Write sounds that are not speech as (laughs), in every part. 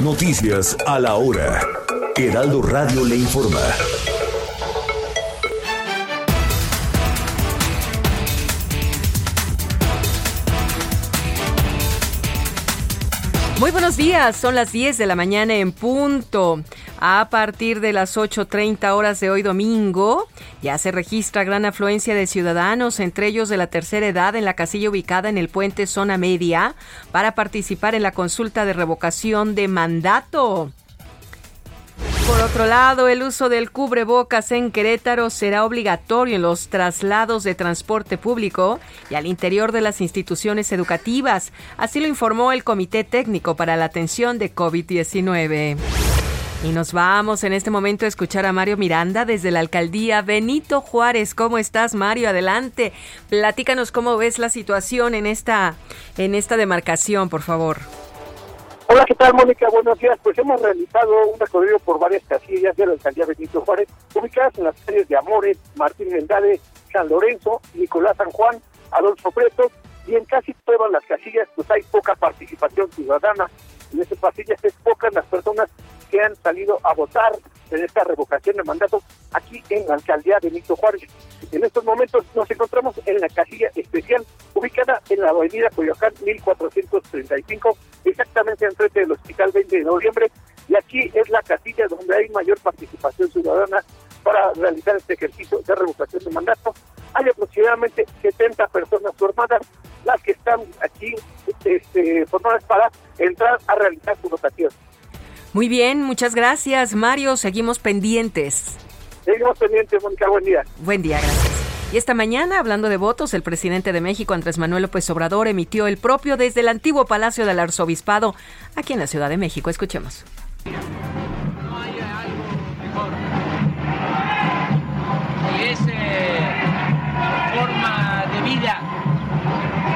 Noticias a la hora. Heraldo Radio le informa. Muy buenos días, son las 10 de la mañana en punto. A partir de las 8.30 horas de hoy domingo, ya se registra gran afluencia de ciudadanos, entre ellos de la tercera edad, en la casilla ubicada en el puente Zona Media, para participar en la consulta de revocación de mandato. Por otro lado, el uso del cubrebocas en Querétaro será obligatorio en los traslados de transporte público y al interior de las instituciones educativas. Así lo informó el Comité Técnico para la Atención de COVID-19. Y nos vamos en este momento a escuchar a Mario Miranda desde la alcaldía Benito Juárez. ¿Cómo estás, Mario? Adelante. Platícanos cómo ves la situación en esta, en esta demarcación, por favor. Hola, ¿qué tal, Mónica? Buenos días. Pues hemos realizado un recorrido por varias casillas de la alcaldía Benito Juárez, ubicadas en las calles de Amores, Martín Mendade, San Lorenzo, Nicolás San Juan, Adolfo Preto, y en casi todas las casillas pues hay poca participación ciudadana. En estas casillas es pocas las personas que han salido a votar en esta revocación de mandato aquí en la alcaldía Benito Juárez. En estos momentos nos encontramos en la casilla especial ubicada en la avenida Coyoacán 1435, exactamente enfrente del Hospital 20 de Noviembre, y aquí es la casilla donde hay mayor participación ciudadana para realizar este ejercicio de revocación de mandato. Hay aproximadamente 70 personas formadas, las que están aquí este, formadas para entrar a realizar su votación. Muy bien, muchas gracias, Mario. Seguimos pendientes. Seguimos pendientes, Mónica. Buen día. Buen día, gracias. Y esta mañana, hablando de votos, el presidente de México, Andrés Manuel López Obrador, emitió el propio desde el antiguo Palacio del Arzobispado, aquí en la Ciudad de México. Escuchemos. No hay algo mejor. Y es eh, forma de vida.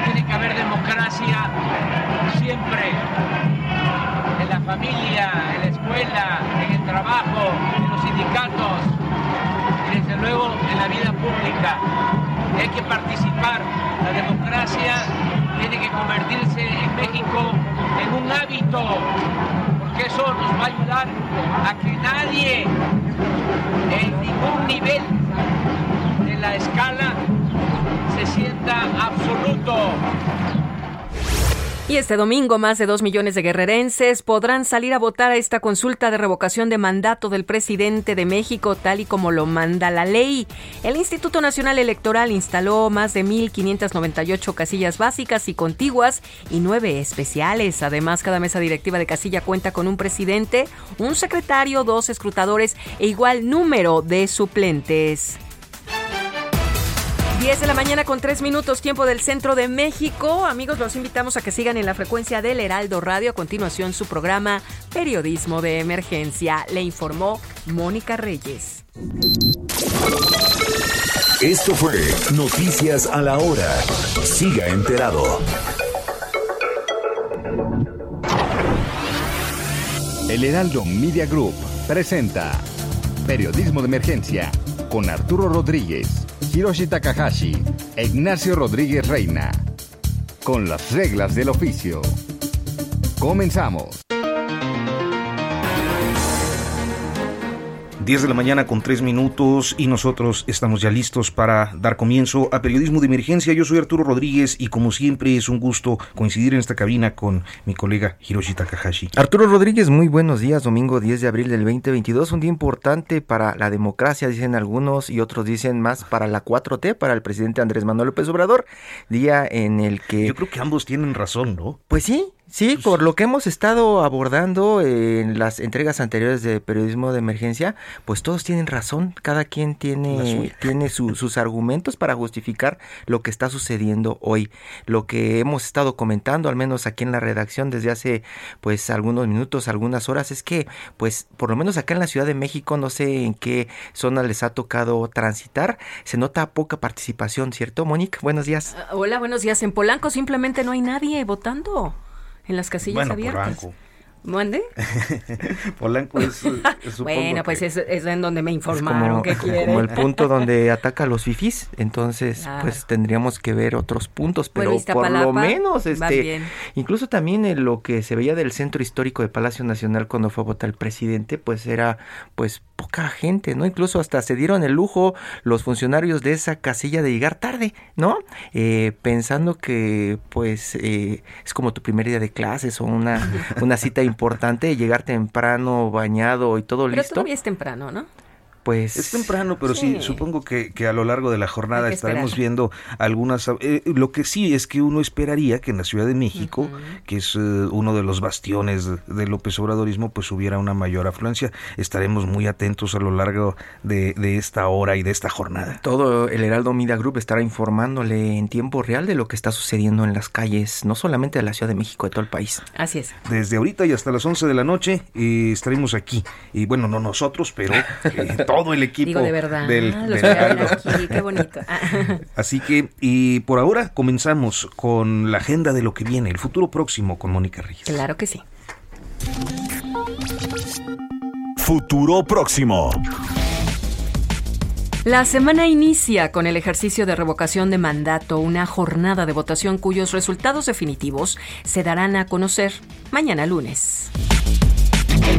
Tiene que haber democracia siempre. En la familia, en la escuela, en el trabajo, en los sindicatos luego en la vida pública. Hay que participar. La democracia tiene que convertirse en México en un hábito, porque eso nos va a ayudar a que nadie en ningún nivel de la escala Y este domingo, más de dos millones de guerrerenses podrán salir a votar a esta consulta de revocación de mandato del presidente de México, tal y como lo manda la ley. El Instituto Nacional Electoral instaló más de 1.598 casillas básicas y contiguas y nueve especiales. Además, cada mesa directiva de casilla cuenta con un presidente, un secretario, dos escrutadores e igual número de suplentes. 10 de la mañana con 3 minutos, tiempo del centro de México. Amigos, los invitamos a que sigan en la frecuencia del Heraldo Radio. A continuación, su programa Periodismo de Emergencia. Le informó Mónica Reyes. Esto fue Noticias a la Hora. Siga enterado. El Heraldo Media Group presenta Periodismo de Emergencia con Arturo Rodríguez, Hiroshi Takahashi e Ignacio Rodríguez Reina. Con las reglas del oficio. Comenzamos. 10 de la mañana con 3 minutos y nosotros estamos ya listos para dar comienzo a Periodismo de Emergencia. Yo soy Arturo Rodríguez y como siempre es un gusto coincidir en esta cabina con mi colega Hiroshi Takahashi. Arturo Rodríguez, muy buenos días. Domingo 10 de abril del 2022, un día importante para la democracia, dicen algunos, y otros dicen más para la 4T, para el presidente Andrés Manuel López Obrador. Día en el que... Yo creo que ambos tienen razón, ¿no? Pues sí, Sí, Pues por lo que hemos estado abordando en las entregas anteriores de periodismo de emergencia, pues todos tienen razón, cada quien tiene, tiene su- (laughs) sus argumentos para justificar lo que está sucediendo hoy. Lo que hemos estado comentando, al menos aquí en la redacción desde hace pues algunos minutos, algunas horas, es que pues por lo menos acá en la Ciudad de México, no sé en qué zona les ha tocado transitar, se nota poca participación, ¿cierto, Mónica? Buenos días. Ah, Hola, buenos días. En Polanco simplemente no hay nadie votando en las casillas Bueno, abiertas. Polanco. ¿Mande? (laughs) Polanco (laughs) es, supongo Bueno, pues que- es, es en donde me Es informaron como, que quieren. como el punto donde ataca a los fifís, entonces Claro. pues tendríamos que ver otros puntos, pero Bueno, por lo menos este incluso también en lo que se veía del centro histórico de Palacio Nacional cuando fue a votar el presidente, pues era pues poca gente, ¿no? Incluso hasta se dieron el lujo los funcionarios de esa casilla de llegar tarde, ¿no? Eh, pensando que pues eh, es como tu primer día de clases o una, una cita (laughs) importante, llegar temprano, bañado y todo Pero listo. todavía es temprano, ¿no? Pues Es temprano, pero sí, Sí. supongo que, que a lo largo de la jornada estaremos esperar. viendo algunas... eh, lo que sí es que uno esperaría que en la Ciudad de México, que es eh, uno de los bastiones de- del López Obradorismo, pues hubiera una mayor afluencia. Estaremos muy atentos a lo largo de, de esta hora y de esta jornada. Todo el Heraldo Media Group estará informándole en tiempo real de lo que está sucediendo en las calles, no solamente de la Ciudad de México, de todo el país. Así es. Desde ahorita y hasta las 11 de la noche eh, estaremos aquí. Y bueno, no nosotros, pero (laughs) eh, todo el equipo Digo de verdad, del, los del voy a ver Heraldo. aquí, qué bonito. Ah, (laughs) Así que, y por ahora comenzamos con la agenda de lo que viene, el futuro próximo con Mónica Reyes. claro que sí. Futuro próximo. La semana inicia con el ejercicio de revocación de mandato, una jornada de votación cuyos resultados definitivos se darán a conocer mañana lunes.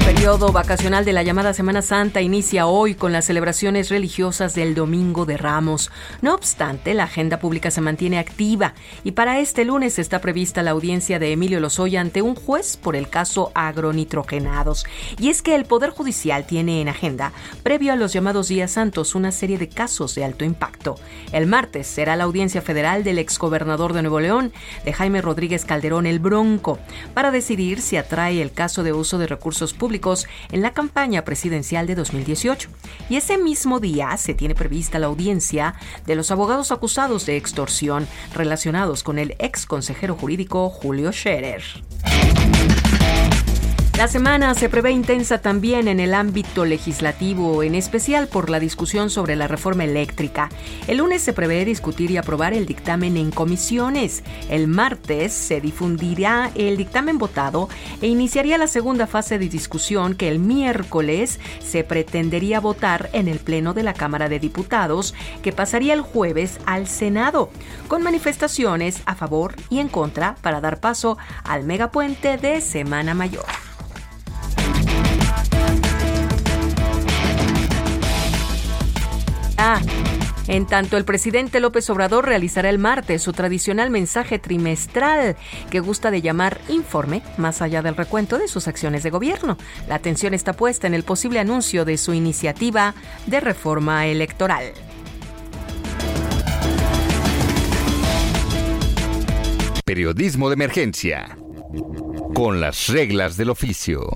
El periodo vacacional de la llamada Semana Santa inicia hoy con las celebraciones religiosas del Domingo de Ramos. No obstante, la agenda pública se mantiene activa y para este lunes está prevista la audiencia de Emilio Lozoya ante un juez por el caso agronitrogenados. Y es que el Poder Judicial tiene en agenda, previo a los llamados días santos, una serie de casos de alto impacto. El martes será la audiencia federal del exgobernador de Nuevo León, de Jaime Rodríguez Calderón el Bronco, para decidir si atrae el caso de uso de recursos públicos en la campaña presidencial de 2018. Y ese mismo día se tiene prevista la audiencia de los abogados acusados de extorsión relacionados con el ex consejero jurídico Julio Scherer. La semana se prevé intensa también en el ámbito legislativo, en especial por la discusión sobre la reforma eléctrica. El lunes se prevé discutir y aprobar el dictamen en comisiones. El martes se difundirá el dictamen votado e iniciaría la segunda fase de discusión que el miércoles se pretendería votar en el Pleno de la Cámara de Diputados, que pasaría el jueves al Senado, con manifestaciones a favor y en contra para dar paso al megapuente de Semana Mayor. En tanto, el presidente López Obrador realizará el martes su tradicional mensaje trimestral que gusta de llamar informe, más allá del recuento de sus acciones de gobierno. La atención está puesta en el posible anuncio de su iniciativa de reforma electoral. Periodismo de emergencia. Con las reglas del oficio.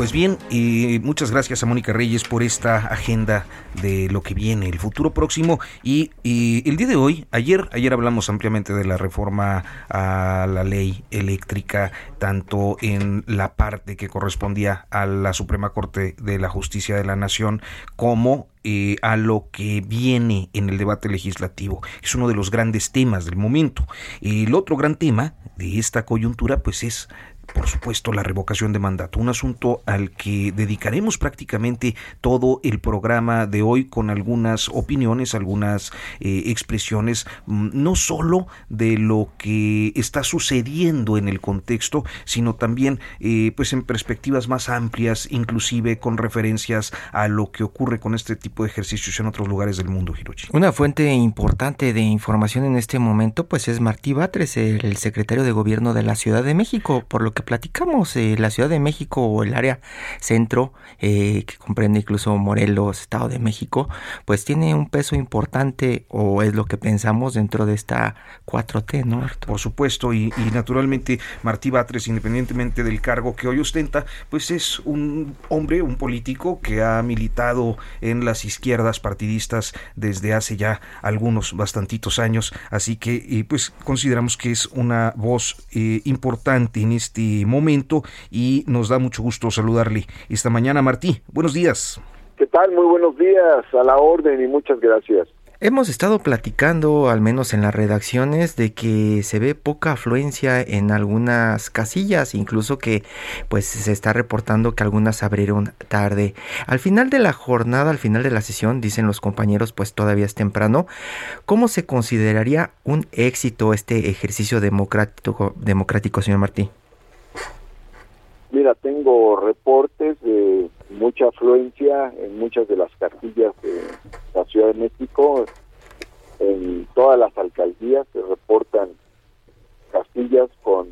Pues bien, y muchas gracias a Mónica Reyes por esta agenda de lo que viene, el futuro próximo. Y, y el día de hoy, ayer, ayer hablamos ampliamente de la reforma a la ley eléctrica, tanto en la parte que correspondía a la Suprema Corte de la Justicia de la Nación, como eh, a lo que viene en el debate legislativo. Es uno de los grandes temas del momento. El otro gran tema de esta coyuntura, pues es por supuesto, la revocación de mandato, un asunto al que dedicaremos prácticamente todo el programa de hoy con algunas opiniones, algunas eh, expresiones, mm, no solo de lo que está sucediendo en el contexto, sino también eh, pues en perspectivas más amplias, inclusive con referencias a lo que ocurre con este tipo de ejercicios en otros lugares del mundo, Hiroshi. Una fuente importante de información en este momento pues es Martí Batres, el secretario de Gobierno de la Ciudad de México, por lo que platicamos, eh, la Ciudad de México o el área centro, eh, que comprende incluso Morelos, Estado de México, pues tiene un peso importante o es lo que pensamos dentro de esta 4T, ¿no? Por supuesto, y, naturalmente Martí Batres, independientemente del cargo que hoy ostenta, pues es un hombre, un político que ha militado en las izquierdas partidistas desde hace ya algunos bastantitos años, así que pues consideramos que es una voz eh, importante en este momento y nos da mucho gusto saludarle esta mañana, Martí. Buenos días. ¿Qué tal? Muy buenos días, a la orden y muchas gracias. Hemos estado platicando, al menos en las redacciones, de que se ve poca afluencia en algunas casillas, incluso que pues se está reportando que algunas abrieron tarde. Al final de la jornada, al final de la sesión, dicen los compañeros, pues todavía es temprano. ¿Cómo se consideraría un éxito este ejercicio democrático, democrático señor Martí? Mira, tengo reportes de mucha afluencia en muchas de las casillas de la Ciudad de México. En todas las alcaldías se reportan casillas con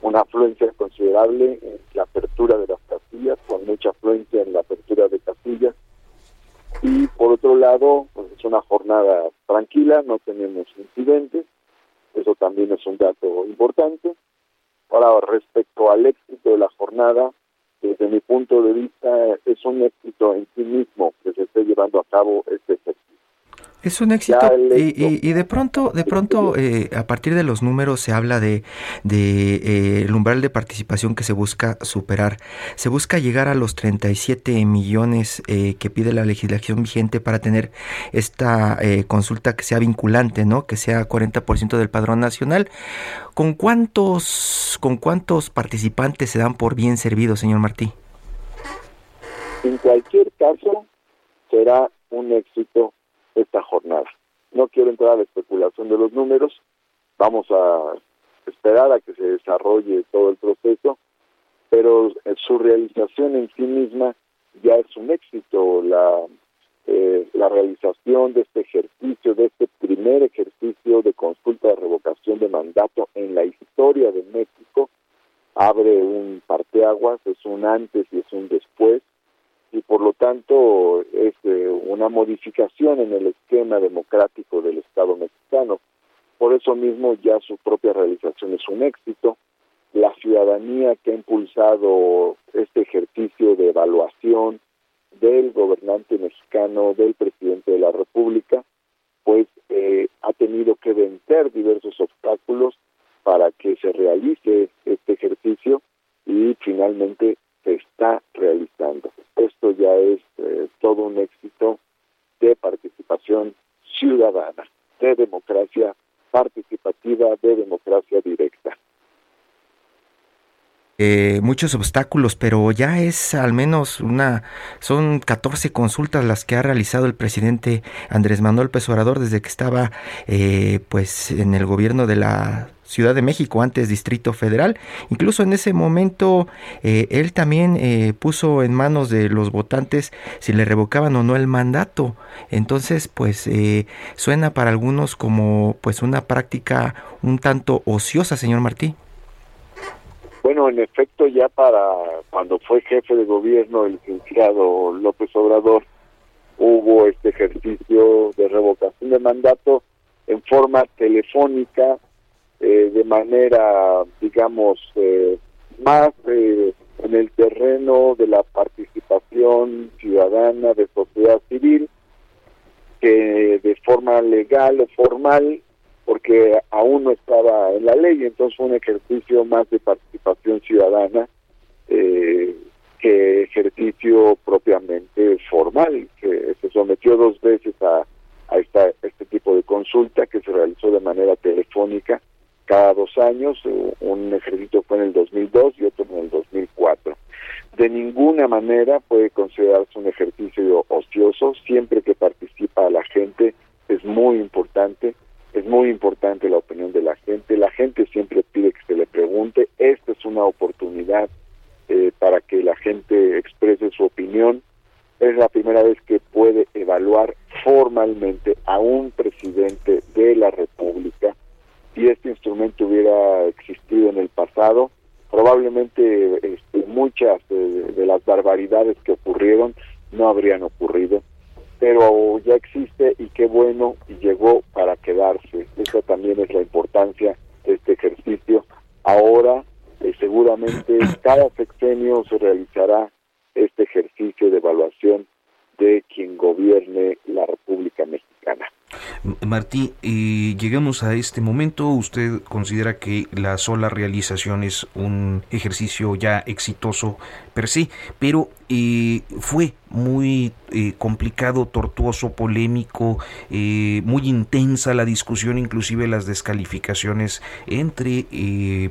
una afluencia considerable en la apertura de las casillas, con mucha afluencia en la apertura de casillas. Y por otro lado, pues es una jornada tranquila, no tenemos incidentes, eso también es un dato importante. Ahora, respecto al éxito de la jornada, desde mi punto de vista, es un éxito en sí mismo que se esté llevando a cabo este ejercicio. Es un éxito y, y, de pronto, de pronto, eh, a partir de los números se habla de, de eh, el umbral de participación que se busca superar. Se busca llegar a los 37 millones eh, que pide la legislación vigente para tener esta eh, consulta que sea vinculante, ¿no? Que sea 40% del padrón nacional. ¿Con cuántos, con cuántos participantes se dan por bien servidos, señor Martí? En cualquier caso, será un éxito esta jornada. No quiero entrar a la especulación de los números, vamos a esperar a que se desarrolle todo el proceso, pero su realización en sí misma ya es un éxito. La, eh, la realización de este ejercicio, de este primer ejercicio de consulta de revocación de mandato en la historia de México, abre un parteaguas, es un antes y es un después y por lo tanto es eh, una modificación en el esquema democrático del Estado mexicano. Por eso mismo ya su propia realización es un éxito. La ciudadanía que ha impulsado este ejercicio de evaluación del gobernante mexicano, del presidente de la República, pues eh, ha tenido que vencer diversos obstáculos para que se realice este ejercicio y finalmente se está realizando. Esto ya es eh, todo un éxito de participación ciudadana, de democracia participativa, de democracia directa. Eh, muchos obstáculos, pero ya es al menos una, son 14 consultas las que ha realizado el presidente Andrés Manuel López Obrador desde que estaba eh, pues en el gobierno de la Ciudad de México, antes Distrito Federal. Incluso en ese momento eh, él también eh, puso en manos de los votantes si le revocaban o no el mandato. Entonces, pues eh, suena para algunos como pues una práctica un tanto ociosa, señor Martí. Bueno, en efecto, ya para cuando fue jefe de gobierno el licenciado López Obrador, hubo este ejercicio de revocación de mandato en forma telefónica eh, de manera, digamos, eh, más eh, en el terreno de la participación ciudadana de sociedad civil, que de forma legal o formal, porque aún no estaba en la ley, entonces un ejercicio más de participación ciudadana que ejercicio propiamente formal, que se sometió dos veces a, a esta, este tipo de consulta que se realizó de manera telefónica cada dos años, un ejercicio fue en el 2002 y otro en el 2004. De ninguna manera puede considerarse un ejercicio ocioso, siempre que participa la gente es muy importante, es muy importante la opinión de la gente, la gente siempre pide que se le pregunte, esta es una oportunidad eh, para que la gente exprese su opinión, es la primera vez que puede evaluar formalmente a un presidente de la República si este instrumento hubiera existido en el pasado, probablemente este, muchas de, las barbaridades que ocurrieron no habrían ocurrido, pero ya existe y qué bueno y llegó para quedarse. Esa también es la importancia de este ejercicio. Ahora eh, seguramente (coughs) cada sexenio se realizará este ejercicio de evaluación de quien gobierne la República Mexicana. Martí, eh, llegamos a este momento. ¿Usted considera que la sola realización es un ejercicio ya exitoso per se? Pero eh, fue muy eh, complicado, tortuoso, polémico, muy intensa la discusión, inclusive las descalificaciones entre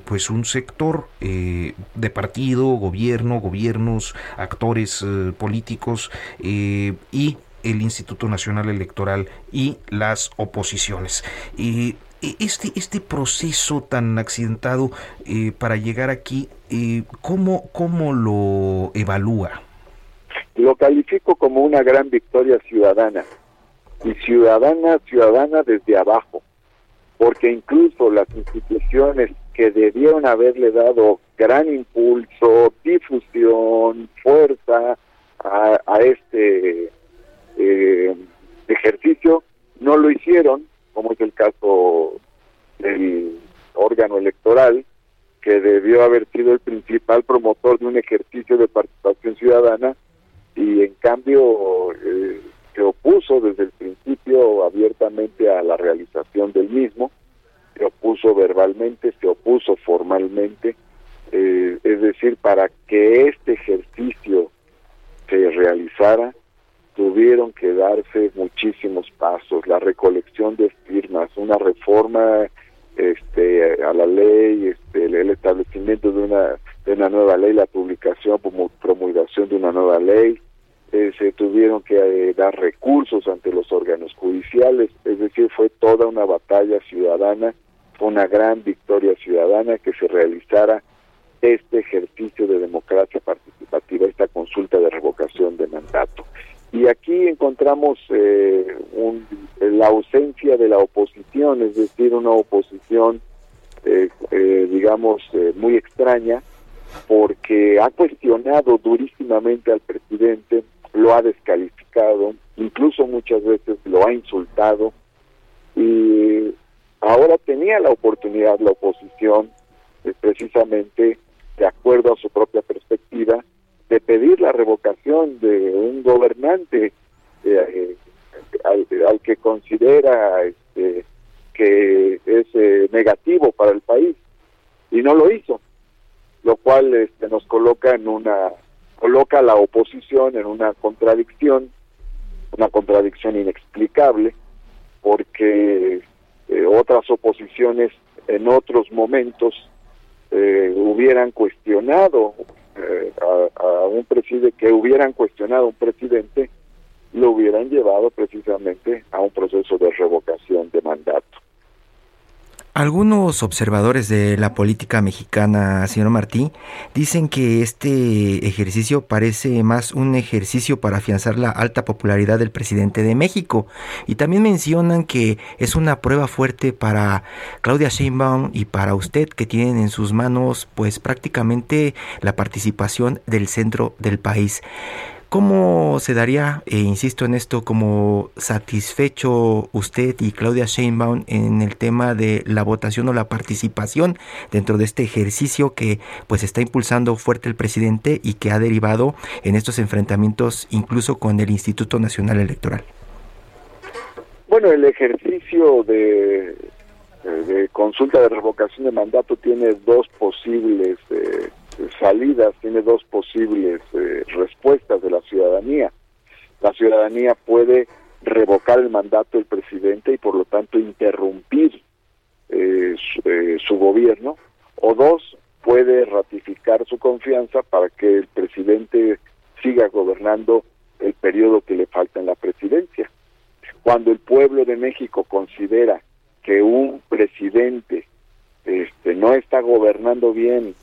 pues un sector de partido, gobierno, gobiernos, actores políticos y el Instituto Nacional Electoral y las oposiciones. y este, este proceso tan accidentado eh, para llegar aquí, eh, ¿cómo, ¿cómo lo evalúa? Lo califico como una gran victoria ciudadana, y ciudadana, ciudadana desde abajo, porque incluso las instituciones que debieron haberle dado gran impulso, difusión, fuerza a, a este eh, ejercicio no lo hicieron, como es el caso del órgano electoral, que debió haber sido el principal promotor de un ejercicio de participación ciudadana y en cambio eh, se opuso desde el principio abiertamente a la realización del mismo, se opuso verbalmente, se opuso formalmente, eh, es decir, para que este ejercicio se realizara, tuvieron que darse muchísimos pasos, la recolección de firmas, una reforma este, a la ley, este, el establecimiento de una, de una nueva ley, la publicación, promulgación de una nueva ley, eh, se tuvieron que eh, dar recursos ante los órganos judiciales, es decir, fue toda una batalla ciudadana, una gran victoria ciudadana que se realizara este ejercicio de democracia participativa, esta consulta de revocación de mandato. Y aquí encontramos eh, la ausencia de la oposición, es decir, una oposición, eh, eh, digamos, muy extraña, porque ha cuestionado durísimamente al presidente, lo ha descalificado, incluso muchas veces lo ha insultado, y ahora tenía la oportunidad la oposición, precisamente de acuerdo a su propia perspectiva, de pedir la revocación de un gobernante eh, al, que considera este, que es eh, negativo para el país y no lo hizo lo cual este, nos coloca en una coloca a la oposición en una contradicción una contradicción inexplicable porque eh, otras oposiciones en otros momentos hubieran cuestionado eh, a, un presidente que hubieran cuestionado a un presidente lo hubieran llevado precisamente a un proceso de revocación de mandato. Algunos observadores de la política mexicana, señor Martí, dicen que este ejercicio parece más un ejercicio para afianzar la alta popularidad del presidente de México y también mencionan que es una prueba fuerte para Claudia Sheinbaum y para usted que tienen en sus manos pues prácticamente la participación del centro del país. ¿Cómo se daría, e insisto en esto, como satisfecho usted y Claudia Sheinbaum en el tema de la votación o la participación dentro de este ejercicio que pues está impulsando fuerte el presidente y que ha derivado en estos enfrentamientos incluso con el Instituto Nacional Electoral? Bueno, el ejercicio de, consulta de revocación de mandato tiene dos posibles eh, salidas, tiene dos posibles eh, respuestas de la ciudadanía. La ciudadanía puede revocar el mandato del presidente y por lo tanto interrumpir eh, eh, su, gobierno, o dos, puede ratificar su confianza para que el presidente siga gobernando el periodo que le falta en la presidencia. Cuando el pueblo de México considera que un presidente este, no está gobernando bien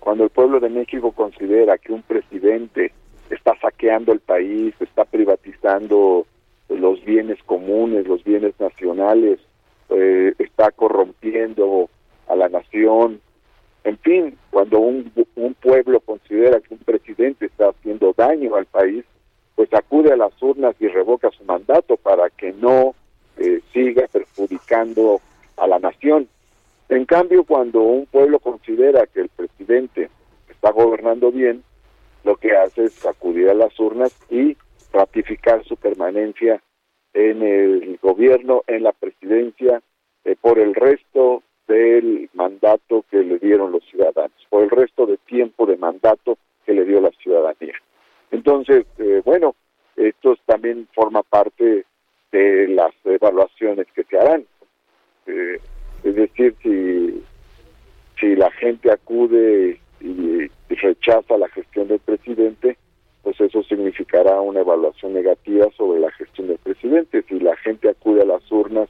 cuando, el pueblo de México considera que un presidente está saqueando el país, está privatizando los bienes comunes, los bienes nacionales, eh, está corrompiendo a la nación. En fin, cuando un, un pueblo considera que un presidente está haciendo daño al país, pues acude a las urnas y revoca su mandato para que no eh, siga perjudicando a la nación. En cambio, cuando un pueblo considera que el presidente está gobernando bien, lo que hace es acudir a las urnas y ratificar su permanencia en el gobierno, en la presidencia, eh, por el resto del mandato que le dieron los ciudadanos, por el resto de tiempo de mandato que le dio la ciudadanía. Entonces, eh, bueno, esto también forma parte de las evaluaciones que se harán. Eh, es decir, si, si la gente acude y, rechaza la gestión del presidente, pues eso significará una evaluación negativa sobre la gestión del presidente. Si la gente acude a las urnas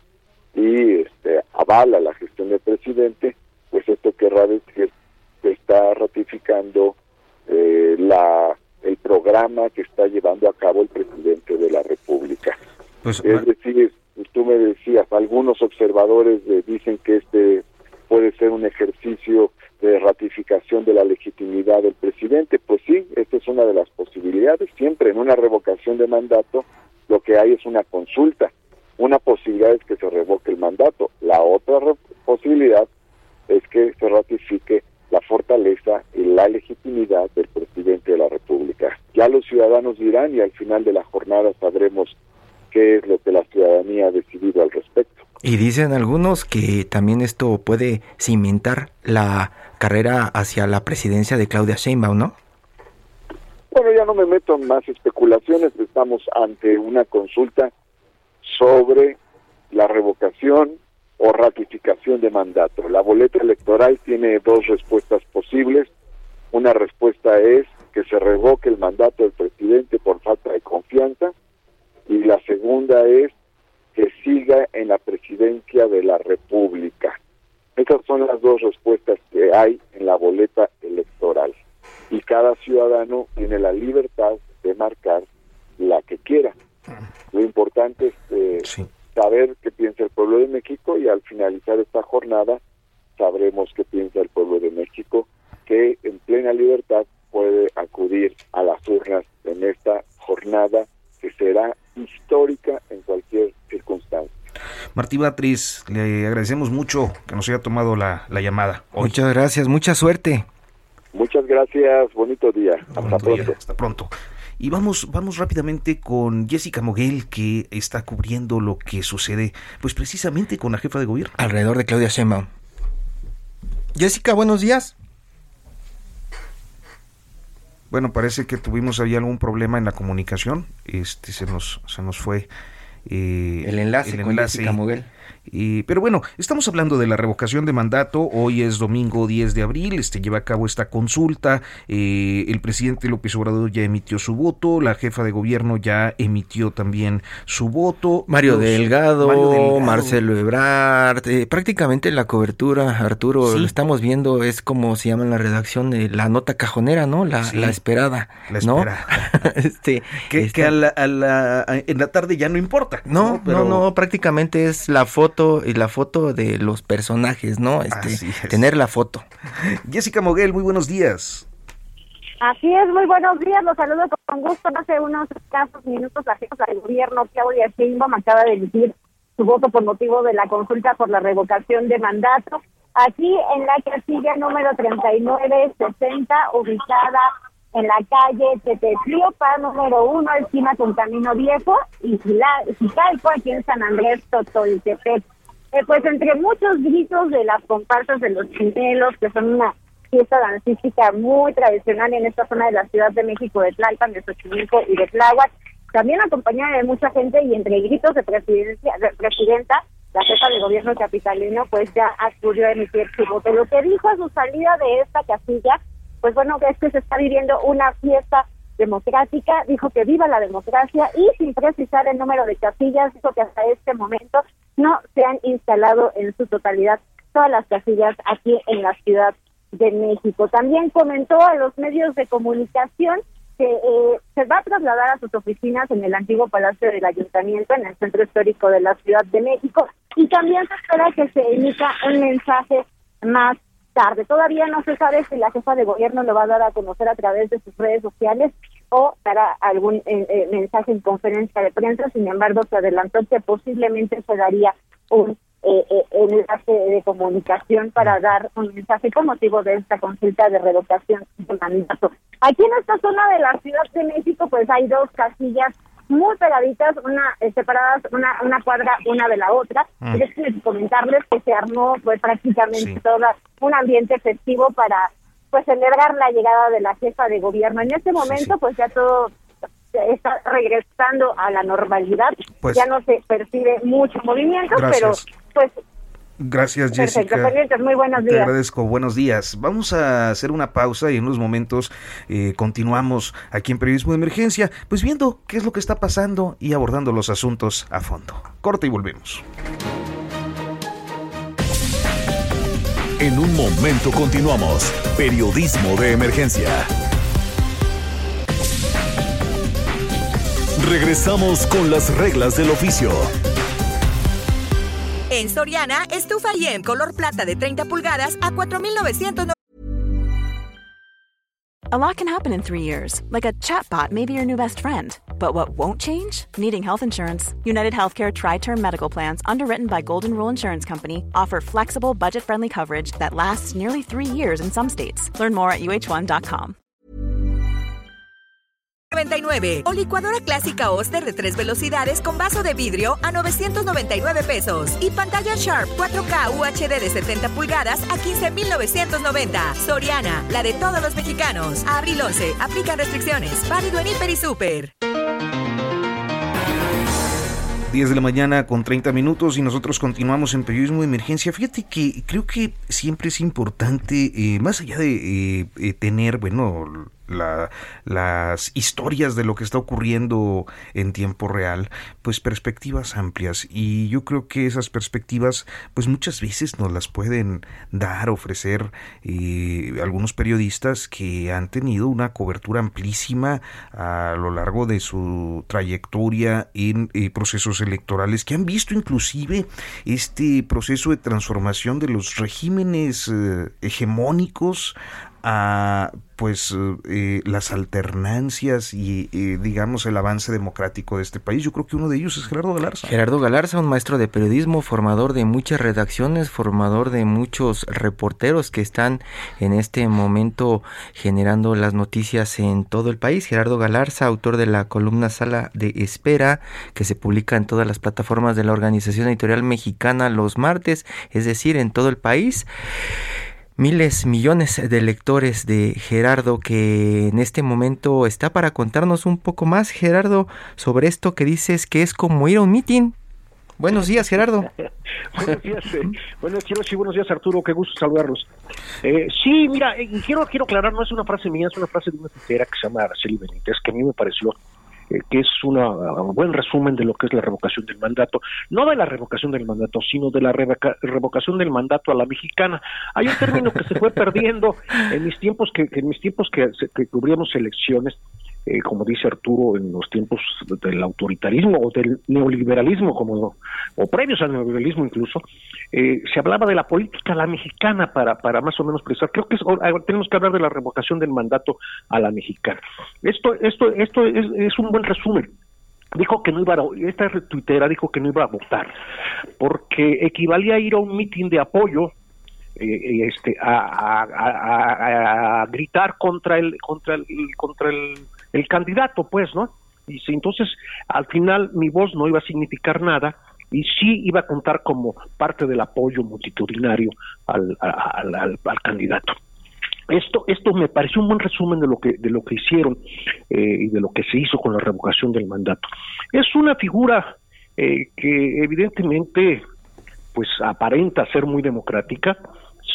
y este, avala la gestión del presidente, pues esto querrá decir que está ratificando eh, la el programa que está llevando a cabo el presidente de la República. Pues, es decir, tú me decías, algunos observadores dicen que este puede ser un ejercicio de ratificación de la legitimidad del presidente. Pues sí, esta es una de las posibilidades. Siempre en una revocación de mandato lo que hay es una consulta. Una posibilidad es que se revoque el mandato. La otra posibilidad es que se ratifique la fortaleza y la legitimidad del presidente de la República. Ya los ciudadanos dirán y al final de la jornada sabremos qué es lo que la ciudadanía ha decidido al respecto. Y dicen algunos que también esto puede cimentar la carrera hacia la presidencia de Claudia Sheinbaum, ¿no? Bueno, ya no me meto en más especulaciones, estamos ante una consulta sobre la revocación o ratificación de mandato. La boleta electoral tiene dos respuestas posibles. Una respuesta es que se revoque el mandato del presidente por falta de confianza y la segunda es que siga en la presidencia de la República. Esas son las dos respuestas que hay en la boleta electoral y cada ciudadano tiene la libertad de marcar la que quiera. Lo importante es eh, saber qué piensa el pueblo de México y al finalizar esta jornada sabremos qué piensa el pueblo de México que en plena libertad puede acudir a las urnas en esta jornada que será histórica en cualquier circunstancia. Martí Batriz, le agradecemos mucho que nos haya tomado la, llamada. Muchas gracias, mucha suerte. Muchas gracias, bonito día. Hasta pronto. hasta pronto. Y vamos, vamos rápidamente con Jessica Moguel, que está cubriendo lo que sucede, pues precisamente con la jefa de gobierno. Alrededor de Claudia Sheinbaum. Jessica, buenos días. Bueno, parece que tuvimos ahí algún problema en la comunicación. Este se nos, se nos fue eh, el enlace, el enlace. Jessica Moguel pero bueno, estamos hablando de la revocación de mandato. Hoy es domingo 10 de abril. Este lleva a cabo esta consulta. Eh, el presidente López Obrador ya emitió su voto. La jefa de gobierno ya emitió también su voto. Mario, Delgado, Marcelo Ebrard. Eh, prácticamente la cobertura, Arturo, lo estamos viendo. Es como se llama en la redacción la nota cajonera, ¿no? La, la esperada. La esperada. (laughs) este, que, que a la, en la tarde ya no importa. No, no, no, prácticamente es la foto y la foto de los personajes, ¿no? Este, tener la foto. (laughs) Jessica Moguel, muy buenos días. Así es, muy buenos días, los saludo con gusto. Hace unos escasos minutos la jefa del gobierno, Claudia Sheinbaum, acaba de emitir su voto por motivo de la consulta por la revocación de mandato. Aquí en la casilla número 3960, ubicada en la calle Tetetliopa, número uno, esquina con Camino Viejo, y Jicalco, aquí en San Andrés, Totoltepec. Eh, pues entre muchos gritos de las comparsas de los chinelos, que son una fiesta dancística muy tradicional en esta zona de la Ciudad de México, de Tlalpan, de Xochimilco y de Tláhuac, también acompañada de mucha gente y entre gritos de presidencia, de presidenta, la jefa de gobierno capitalino, pues ya acudió a emitir su voto. Lo que dijo a su salida de esta casilla pues bueno, es que se está viviendo una fiesta democrática, dijo que viva la democracia y sin precisar el número de casillas, dijo que hasta este momento no se han instalado en su totalidad todas las casillas aquí en la Ciudad de México. También comentó a los medios de comunicación que eh, se va a trasladar a sus oficinas en el antiguo Palacio del Ayuntamiento, en el centro histórico de la Ciudad de México, y también se espera que se emita un mensaje más tarde. Todavía no se sabe si la jefa de gobierno lo va a dar a conocer a través de sus redes sociales o dará algún eh, eh, mensaje en conferencia de prensa. Sin embargo, se adelantó que posiblemente se daría un eh, eh, enlace de comunicación para dar un mensaje con motivo de esta consulta de revocación de mandato. Aquí en esta zona de la Ciudad de México, pues hay dos casillas muy pegaditas, una eh, separadas, una, una cuadra una de la otra. Mm. Déjenme comentarles que se armó pues prácticamente todo un ambiente festivo para pues celebrar la llegada de la jefa de gobierno. En este momento pues ya todo está regresando a la normalidad, Pues- ya no se percibe mucho movimiento, Gracias. pero pues Gracias, perfecto, Jessica. pendientes, muy buenos Te días. agradezco, buenos días. Vamos a hacer una pausa y en unos momentos eh, continuamos aquí en Periodismo de Emergencia, pues viendo qué es lo que está pasando y abordando los asuntos a fondo. Corte y volvemos. En un momento continuamos. Periodismo de emergencia. Regresamos con las reglas del oficio. En Soriana, estufa en color plata de 30 pulgadas a 4,990. A lot can happen in three years, like a chatbot may be your new best friend. But what won't change? Needing health insurance. United Healthcare Tri Term Medical Plans, underwritten by Golden Rule Insurance Company, offer flexible, budget friendly coverage that lasts nearly three years in some states. Learn more at uh1.com. 99 o licuadora clásica Oster de tres velocidades con vaso de vidrio a 999 pesos y pantalla Sharp 4K UHD de 70 pulgadas a 15,990. Soriana, la de todos los mexicanos. Abril 11, aplican restricciones. Válido en Hiper y Super. 10 de la mañana con 30 minutos y nosotros continuamos en periodismo de emergencia. Fíjate que creo que siempre es importante, eh, más allá de eh, eh, tener, bueno, la- las historias de lo que está ocurriendo en tiempo real, pues perspectivas amplias. Y yo creo que esas perspectivas, pues muchas veces nos las pueden dar, ofrecer eh, algunos periodistas que han tenido una cobertura amplísima a lo largo de su trayectoria en eh, procesos electorales, que han visto inclusive este proceso de transformación de los regímenes eh, hegemónicos a pues eh, las alternancias y eh, digamos el avance democrático de este país. Yo creo que uno de ellos es Gerardo Galarza. Gerardo Galarza, un maestro de periodismo, formador de muchas redacciones, formador de muchos reporteros que están en este momento generando las noticias en todo el país. Gerardo Galarza, autor de la columna Sala de Espera, que se publica en todas las plataformas de la Organización Editorial Mexicana los martes, es decir, en todo el país miles, millones de lectores de Gerardo que en este momento está para contarnos un poco más, Gerardo, sobre esto que dices que es como ir a un meeting. Buenos días, Gerardo. (laughs) buenos días, eh, buenos días, buenos días, Arturo, qué gusto saludarlos. Eh, sí, mira, eh, quiero, quiero aclarar, no es una frase mía, es una frase de una tuitera que se llama Araceli Benítez, que a mí me pareció que es una, un buen resumen de lo que es la revocación del mandato, no de la revocación del mandato, sino de la revoca- revocación del mandato a la mexicana. Hay un término que se fue perdiendo en mis tiempos que, en mis tiempos que, que cubríamos elecciones, eh, como dice Arturo, en los tiempos del autoritarismo o del neoliberalismo, como o previos al neoliberalismo incluso, eh, se hablaba de la política la mexicana para, para más o menos precisar. Creo que es- tenemos que hablar de la revocación del mandato a la mexicana. Esto, esto, esto es, es un buen resumen dijo que no iba a, esta tuitera dijo que no iba a votar porque equivalía a ir a un mitin de apoyo eh, este a- a- a gritar contra el contra el contra el, el candidato pues no y si entonces al final mi voz no iba a significar nada y sí iba a contar como parte del apoyo multitudinario al, candidato esto esto me pareció un buen resumen de lo que de lo que hicieron eh, y de lo que se hizo con la revocación del mandato. Es una figura eh, que evidentemente pues aparenta ser muy democrática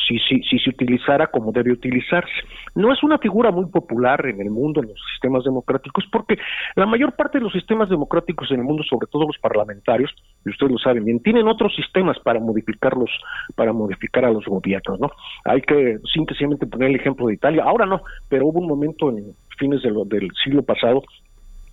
si, si, si se utilizara como debe utilizarse. No es una figura muy popular en el mundo, en los sistemas democráticos, porque la mayor parte de los sistemas democráticos en el mundo, sobre todo los parlamentarios, y ustedes lo saben bien, tienen otros sistemas para modificarlos, para modificar a los gobiernos, ¿no? Hay que simplemente poner el ejemplo de Italia. Ahora no, pero hubo un momento en fines del siglo pasado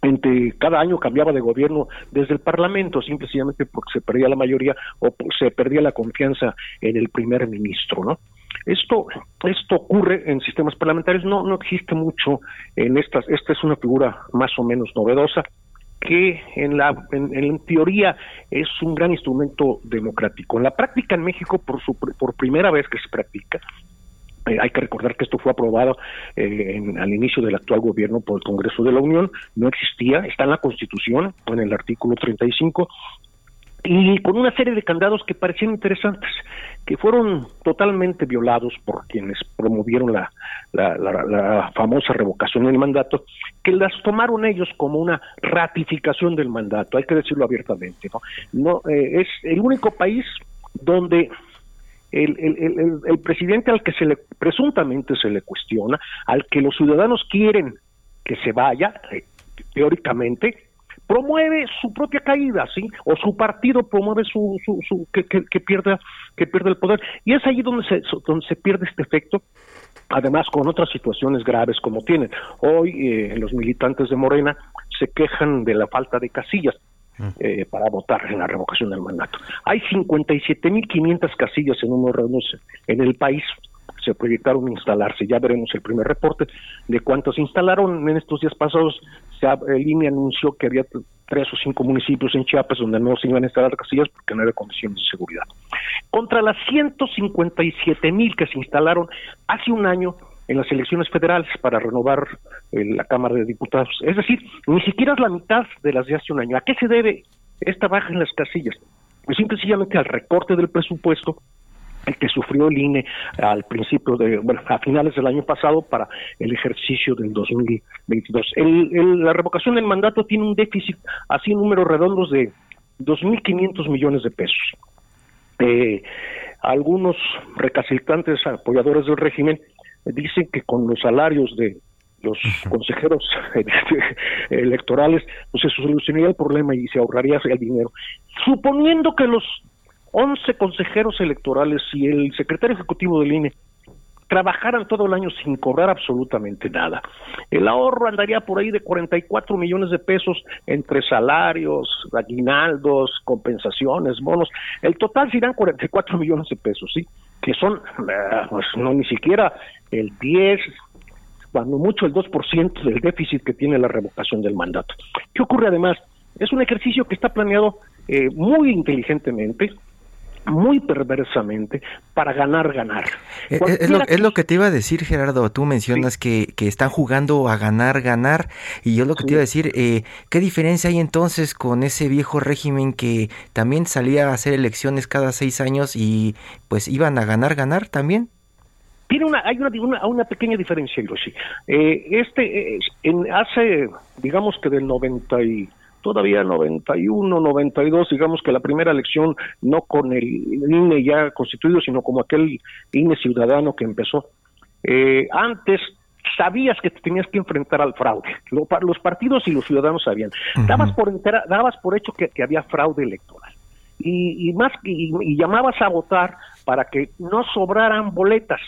entre cada año cambiaba de gobierno desde el Parlamento, simplemente porque se perdía la mayoría o se perdía la confianza en el primer ministro, ¿no? Esto, esto ocurre en sistemas parlamentarios, no, no existe mucho en estas, esta es una figura más o menos novedosa que en la en, teoría es un gran instrumento democrático. En la práctica en México, por, su, por primera vez que se practica, eh, hay que recordar que esto fue aprobado eh, al inicio del actual gobierno por el Congreso de la Unión, no existía, está en la Constitución, en el artículo 35, y con una serie de candados que parecían interesantes, que fueron totalmente violados por quienes promovieron la, famosa revocación del mandato, que las tomaron ellos como una ratificación del mandato, hay que decirlo abiertamente. No, no eh, es el único país donde el, el, el, presidente al que se le presuntamente se le cuestiona, al que los ciudadanos quieren que se vaya, eh, teóricamente, promueve su propia caída, ¿sí? O su partido promueve su, su, que, que, pierda que pierda el poder y es allí donde se donde se pierde este efecto. Además, con otras situaciones graves como tienen. Hoy eh, los militantes de Morena se quejan de la falta de casillas. Eh, para votar en la revocación del mandato. Hay 57.500 casillas en número en el país se proyectaron instalarse. Ya veremos el primer reporte de cuántos se instalaron. En estos días pasados, se, el INE anunció que había tres o cinco municipios en Chiapas donde no se iban a instalar casillas porque no había condiciones de seguridad. Contra las 157 mil que se instalaron hace un año en las elecciones federales para renovar eh, la Cámara de Diputados. Es decir, ni siquiera es la mitad de las de hace un año. ¿A qué se debe esta baja en las casillas? Pues simplemente al recorte del presupuesto el que sufrió el INE al principio de, bueno, a finales del año pasado para el ejercicio del 2022. El, la revocación del mandato tiene un déficit, así números redondos, de 2.500 millones de pesos. Eh, algunos recalcitrantes apoyadores del régimen dicen que con los salarios de los consejeros (laughs) electorales, pues se solucionaría el problema y se ahorraría el dinero. Suponiendo que los 11 consejeros electorales y el secretario ejecutivo del INE trabajaran todo el año sin cobrar absolutamente nada. El ahorro andaría por ahí de 44 millones de pesos entre salarios, aguinaldos, compensaciones, bonos. El total serán 44 millones de pesos, ¿sí? Que son, eh, pues no ni siquiera el 10, cuando mucho el 2% del déficit que tiene la revocación del mandato. ¿Qué ocurre además? Es un ejercicio que está planeado eh, muy inteligentemente, muy perversamente para ganar, ganar. Eh, eh, es, lo, que te iba a decir, Gerardo. Tú mencionas que, que, están jugando a ganar, ganar. Y yo lo que te iba a decir, eh, ¿qué diferencia hay entonces con ese viejo régimen que también salía a hacer elecciones cada seis años y pues iban a ganar, ganar también? Tiene una, hay una, una, pequeña diferencia, Hiroshi. Eh, este, en, hace, digamos que del 90 y todavía 91, 92, digamos que la primera elección no con el INE ya constituido, sino como aquel INE ciudadano que empezó. Eh, antes sabías que te tenías que enfrentar al fraude. los partidos y los ciudadanos sabían. Dabas por entera, dabas por hecho que, había fraude electoral. Y, más y llamabas a votar para que no sobraran boletas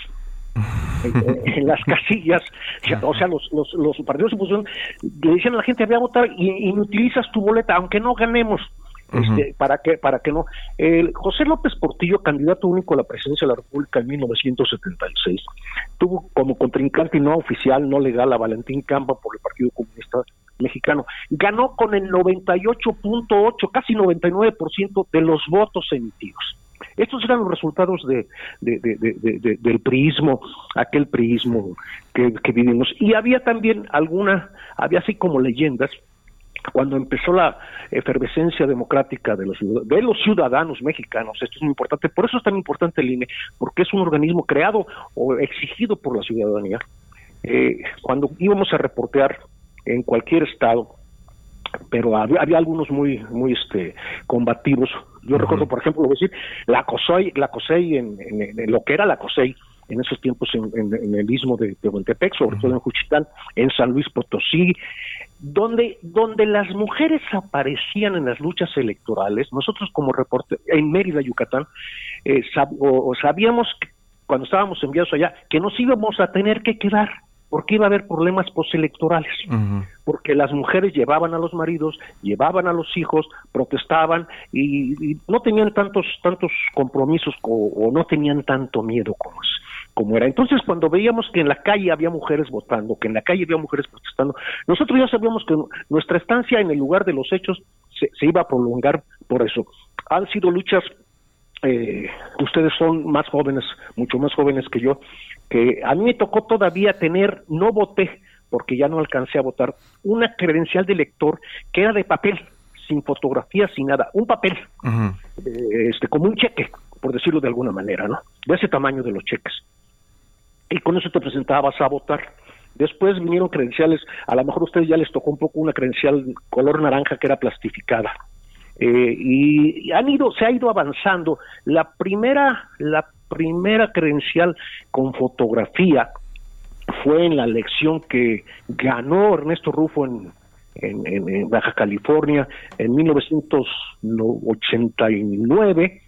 en, las casillas, o sea, los, los, los partidos de oposición le decían a la gente, voy a votar y, utilizas tu boleta, aunque no ganemos. Este, para que para que no el José López Portillo candidato único a la presidencia de la República en 1976 tuvo como contrincante no oficial no legal a Valentín Campa por el Partido Comunista Mexicano. Ganó con el 98.8 casi 99% de los votos emitidos estos eran los resultados de, del priismo, aquel priismo que, vivimos. Y había también alguna, había así como leyendas, cuando empezó la efervescencia democrática de los, de los ciudadanos mexicanos, esto es muy importante, por eso es tan importante el INE, porque es un organismo creado o exigido por la ciudadanía. Eh, cuando íbamos a reportear en cualquier estado, pero había, algunos muy muy este combativos yo recuerdo por ejemplo lo voy a decir la COSEI la COSEI en, lo que era la COSEI en esos tiempos en, el istmo de, de sobre todo en Juchitán en San Luis Potosí donde donde las mujeres aparecían en las luchas electorales. Nosotros como reporte en Mérida Yucatán eh, o sabíamos cuando estábamos enviados allá que nos íbamos a tener que quedar porque iba a haber problemas postelectorales, porque las mujeres llevaban a los maridos, llevaban a los hijos, protestaban y, no tenían tantos tantos compromisos o, no tenían tanto miedo como es. como era. Entonces, cuando veíamos que en la calle había mujeres votando, que en la calle había mujeres protestando, nosotros ya sabíamos que nuestra estancia en el lugar de los hechos se, iba a prolongar por eso. Han sido luchas, eh, ustedes son más jóvenes, mucho más jóvenes que yo, que a mí me tocó todavía tener, no voté, porque ya no alcancé a votar, una credencial de elector que era de papel, sin fotografía, sin nada, un papel, eh, este, como un cheque, por decirlo de alguna manera, ¿no? De ese tamaño de los cheques. Y con eso te presentabas a votar. Después vinieron credenciales, a lo mejor a ustedes ya les tocó un poco una credencial color naranja que era plastificada. Eh, y, han ido, se ha ido avanzando. La primera, la primera credencial con fotografía fue en la elección que ganó Ernesto Rufo en, en, Baja California en 1989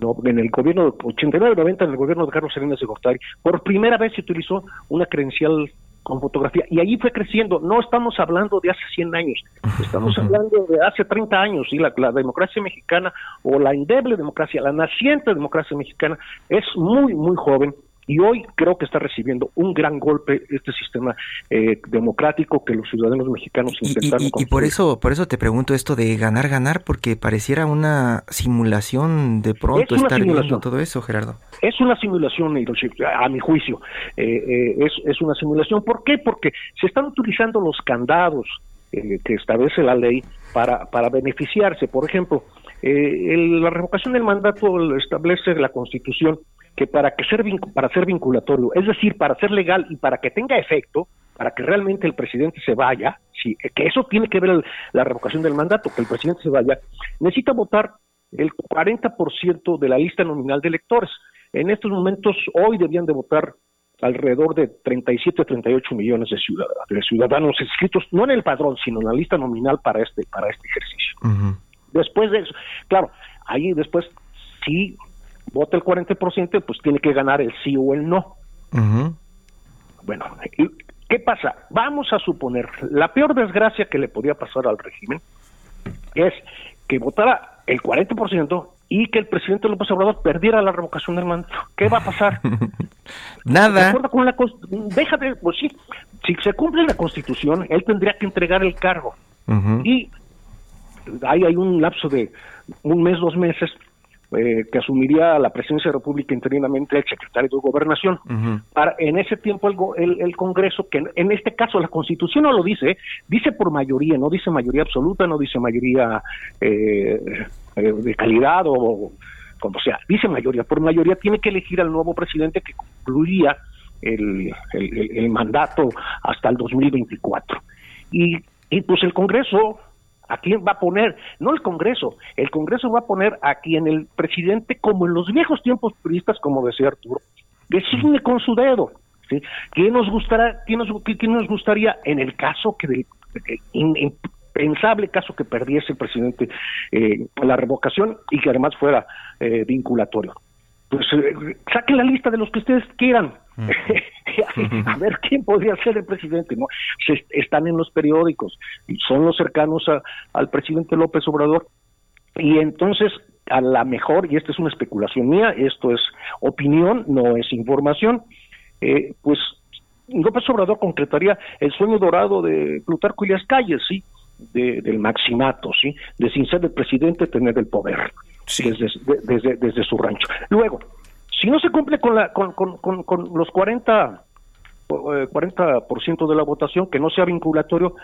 no, en el gobierno 89-90 en el gobierno de Carlos Salinas de Gortari, por primera vez se utilizó una credencial con fotografía. Y ahí fue creciendo. No estamos hablando de hace 100 años, estamos (laughs) hablando de hace 30 años y la, la, democracia mexicana o la endeble democracia, la naciente democracia mexicana es muy, muy joven y hoy creo que está recibiendo un gran golpe este sistema eh, democrático que los ciudadanos mexicanos intentaron. Y, y, por eso, por eso te pregunto esto de ganar, ganar, porque pareciera una simulación de pronto estar viendo todo eso, Gerardo. Es una simulación, a mi juicio. Eh, eh, es, es una simulación. ¿Por qué? Porque se están utilizando los candados que establece la ley para, para beneficiarse. Por ejemplo, la revocación del mandato establece la Constitución que para que ser para ser vinculatorio, es decir, para ser legal y para que tenga efecto, para que realmente el presidente se vaya, sí, que eso tiene que ver la revocación del mandato, que el presidente se vaya, necesita votar el 40% de la lista nominal de electores. En estos momentos, hoy debían de votar alrededor de 37 a 38 millones de ciudadanos, de ciudadanos inscritos, no en el padrón, sino en la lista nominal para este, para este ejercicio. Después de eso, claro, ahí después sí vota el 40%, pues tiene que ganar el sí o el no. Bueno, ¿qué pasa? Vamos a suponer, la peor desgracia que le podía pasar al régimen es que votara el 40% y que el presidente López Obrador perdiera la revocación del mandato. ¿Qué va a pasar? (laughs) Nada. Con la, déjate, pues sí, si se cumple la constitución, él tendría que entregar el cargo. Y ahí hay un lapso de un mes, dos meses, eh, que asumiría la presidencia de la República interinamente el secretario de Gobernación. Para, en ese tiempo el, el, Congreso, que en, este caso la Constitución no lo dice, dice por mayoría, no dice mayoría absoluta, no dice mayoría eh, eh, de calidad o como sea, dice mayoría. Por mayoría tiene que elegir al nuevo presidente que concluiría el, el mandato hasta el 2024. Y, y pues el Congreso ¿A quién va a poner? No el Congreso, el Congreso va a poner a quien el presidente, como en los viejos tiempos turistas, como decía Arturo, designe con su dedo. ¿sí? ¿Quién nos, gustará, quién nos, quién nos gustaría en el caso que del impensable caso que perdiese el presidente eh, la revocación y que además fuera eh, vinculatorio? Pues eh, saquen la lista de los que ustedes quieran. (laughs) a ver quién podría ser el presidente. no Están en los periódicos, son los cercanos al presidente López Obrador. Y entonces, a la mejor, y esta es una especulación mía, esto es opinión, no es información, eh, pues López Obrador concretaría el sueño dorado de Plutarco y las calles, ¿sí? del maximato, ¿sí? De sin ser el presidente tener el poder desde, desde, su rancho. Luego, si no se cumple con, la, con, con, con, los 40, 40% eh, de la votación, que no sea vinculatorio,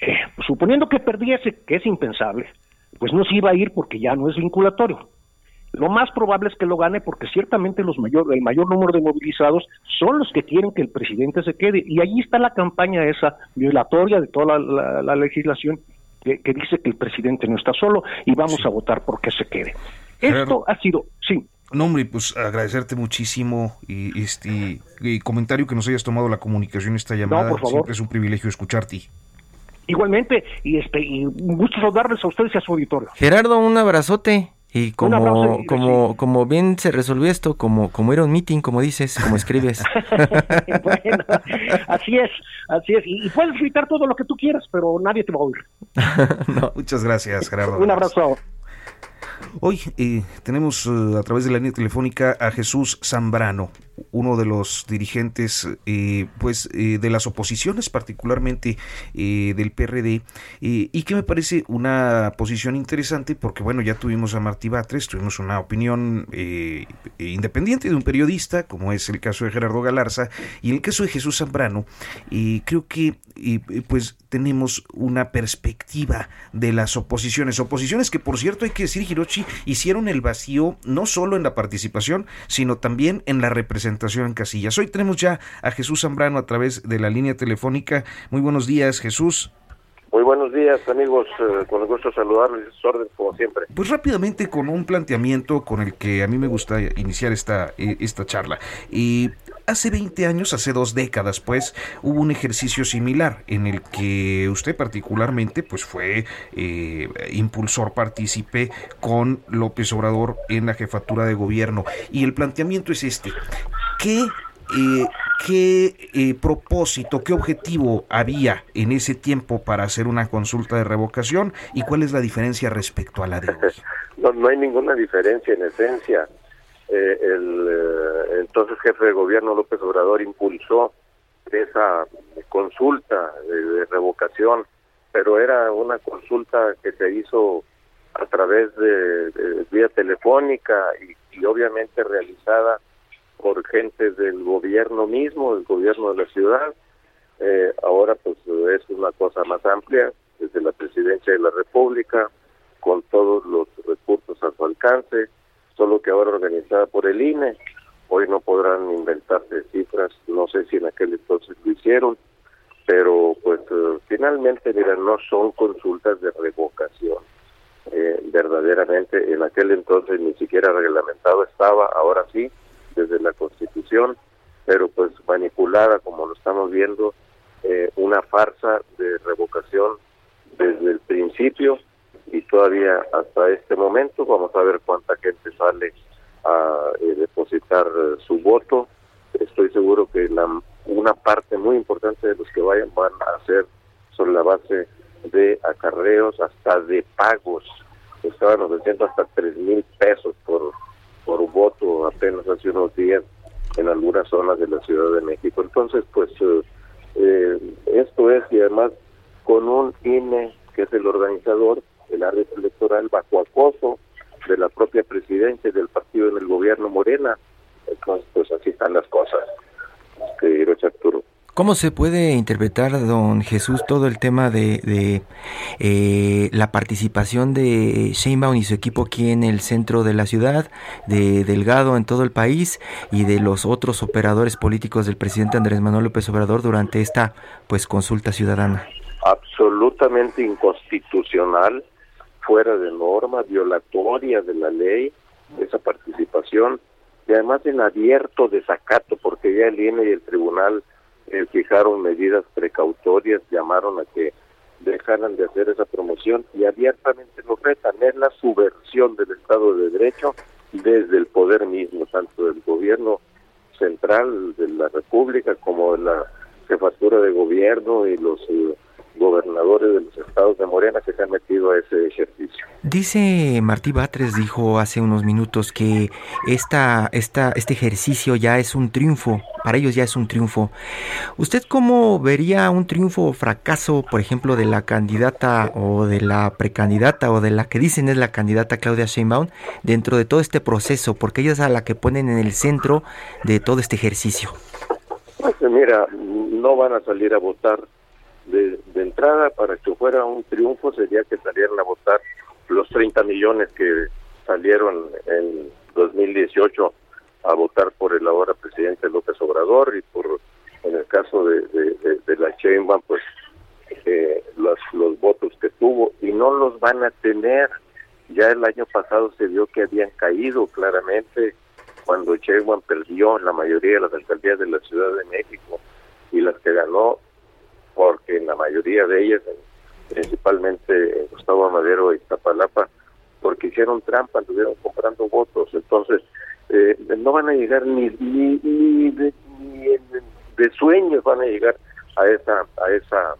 eh, suponiendo que perdiese, que es impensable, pues no se iba a ir porque ya no es vinculatorio. Lo más probable es que lo gane porque ciertamente los mayor, el mayor número de movilizados son los que quieren que el presidente se quede. Y ahí está la campaña esa violatoria de toda la, legislación que, dice que el presidente no está solo y vamos a votar porque se quede. Esto ha sido, sí. No, hombre, pues agradecerte muchísimo y este comentario que nos hayas tomado la comunicación esta llamada. por favor. Siempre es un privilegio escucharte. Igualmente, y este y un gusto saludarles a ustedes y a su auditorio. Gerardo, un abrazote. Y como, como, como bien se resolvió esto, como, como era un meeting, como dices, como escribes. (laughs) bueno, así es, así es. Y, puedes gritar todo lo que tú quieras, pero nadie te va a oír. (laughs) Muchas gracias, Gerardo. Un abrazo. Hoy eh, tenemos eh, a través de la línea telefónica a Jesús Zambrano. Uno de los dirigentes eh, pues eh, de las oposiciones particularmente eh, del PRD y que me parece una posición interesante porque bueno ya tuvimos a Martí Batres tuvimos una opinión independiente de un periodista como es el caso de Gerardo Galarza y el caso de Jesús Zambrano y creo que pues tenemos una perspectiva de las oposiciones. Oposiciones que por cierto hay que decir Hirochi hicieron el vacío no solo en la participación sino también en la representación en casillas. Hoy tenemos ya a Jesús Zambrano a través de la línea telefónica. Muy buenos días, Jesús. Muy buenos días, amigos. Eh, con el gusto saludarles, orden como siempre. Pues rápidamente con un planteamiento con el que a mí me gusta iniciar esta, eh, esta charla. Y hace 20 años, hace dos décadas, pues, hubo un ejercicio similar en el que usted particularmente, pues, fue eh, impulsor, partícipe con López Obrador en la jefatura de gobierno. Y el planteamiento es este. ¿Qué eh, ¿qué eh, propósito, qué objetivo había en ese tiempo para hacer una consulta de revocación y cuál es la diferencia respecto a la de hoy? (laughs) No, no hay ninguna diferencia en esencia. Eh, el eh, entonces jefe de gobierno López Obrador impulsó esa consulta de, revocación, pero era una consulta que se hizo a través de, vía telefónica y obviamente realizada por gente del gobierno mismo, del gobierno de la ciudad. Eh, ahora pues es una cosa más amplia, desde la presidencia de la República, con todos los recursos a su alcance, solo que ahora organizada por el INE. Hoy no podrán inventarse cifras, no sé si en aquel entonces lo hicieron, pero pues eh, finalmente, mira, no son consultas de revocación. Eh, verdaderamente en aquel entonces ni siquiera reglamentado estaba, ahora sí, desde la Constitución, pero pues manipulada como lo estamos viendo, eh, una farsa de revocación desde el principio y todavía hasta este momento. Vamos a ver cuánta gente sale a eh, depositar eh, su voto. Estoy seguro que la, una parte muy importante de los que vayan van a hacer sobre la base de acarreos, hasta de pagos. Estaban ofreciendo hasta tres mil pesos por por voto apenas hace unos días en algunas zonas de la Ciudad de México. Entonces, pues eh, eh, esto es, y además con un INE, que es el organizador, el área electoral bajo acoso de la propia presidencia y del partido en el gobierno Morena. Entonces, pues así están las cosas, querido Arturo. ¿Cómo se puede interpretar, don Jesús, todo el tema de, eh, la participación de Sheinbaum y su equipo aquí en el centro de la ciudad, de Delgado en todo el país y de los otros operadores políticos del presidente Andrés Manuel López Obrador durante esta pues consulta ciudadana? Absolutamente inconstitucional, fuera de norma, violatoria de la ley, esa participación y además en abierto desacato, porque ya el INE y el tribunal eh, fijaron medidas precautorias, llamaron a que dejaran de hacer esa promoción y abiertamente lo retan. Es la subversión del Estado de Derecho desde el poder mismo, tanto del gobierno central de la República como de la jefatura de gobierno y los eh, gobernadores de los estados de Morena que se han metido a ese ejercicio. Dice Martí Batres, dijo hace unos minutos que esta, esta, este ejercicio ya es un triunfo, para ellos ya es un triunfo. ¿Usted cómo vería un triunfo o fracaso, por ejemplo, de la candidata o de la precandidata o de la que dicen es la candidata Claudia Sheinbaum dentro de todo este proceso? Porque ella es a la que ponen en el centro de todo este ejercicio. Pues mira, no van a salir a votar de, entrada para que fuera un triunfo sería que salieran a votar los 30 millones que salieron en 2018 a votar por el ahora presidente López Obrador y por en el caso de, de, la Sheinbaum pues eh, los, los votos que tuvo y no los van a tener. Ya el año pasado se vio que habían caído claramente cuando Sheinbaum perdió la mayoría de las alcaldías de la Ciudad de México y las que ganó porque en la mayoría de ellas, principalmente en Gustavo Madero y Tapalapa, porque hicieron trampa, estuvieron comprando votos, entonces eh, no van a llegar ni ni, ni, de, sueños van a llegar a esa a esa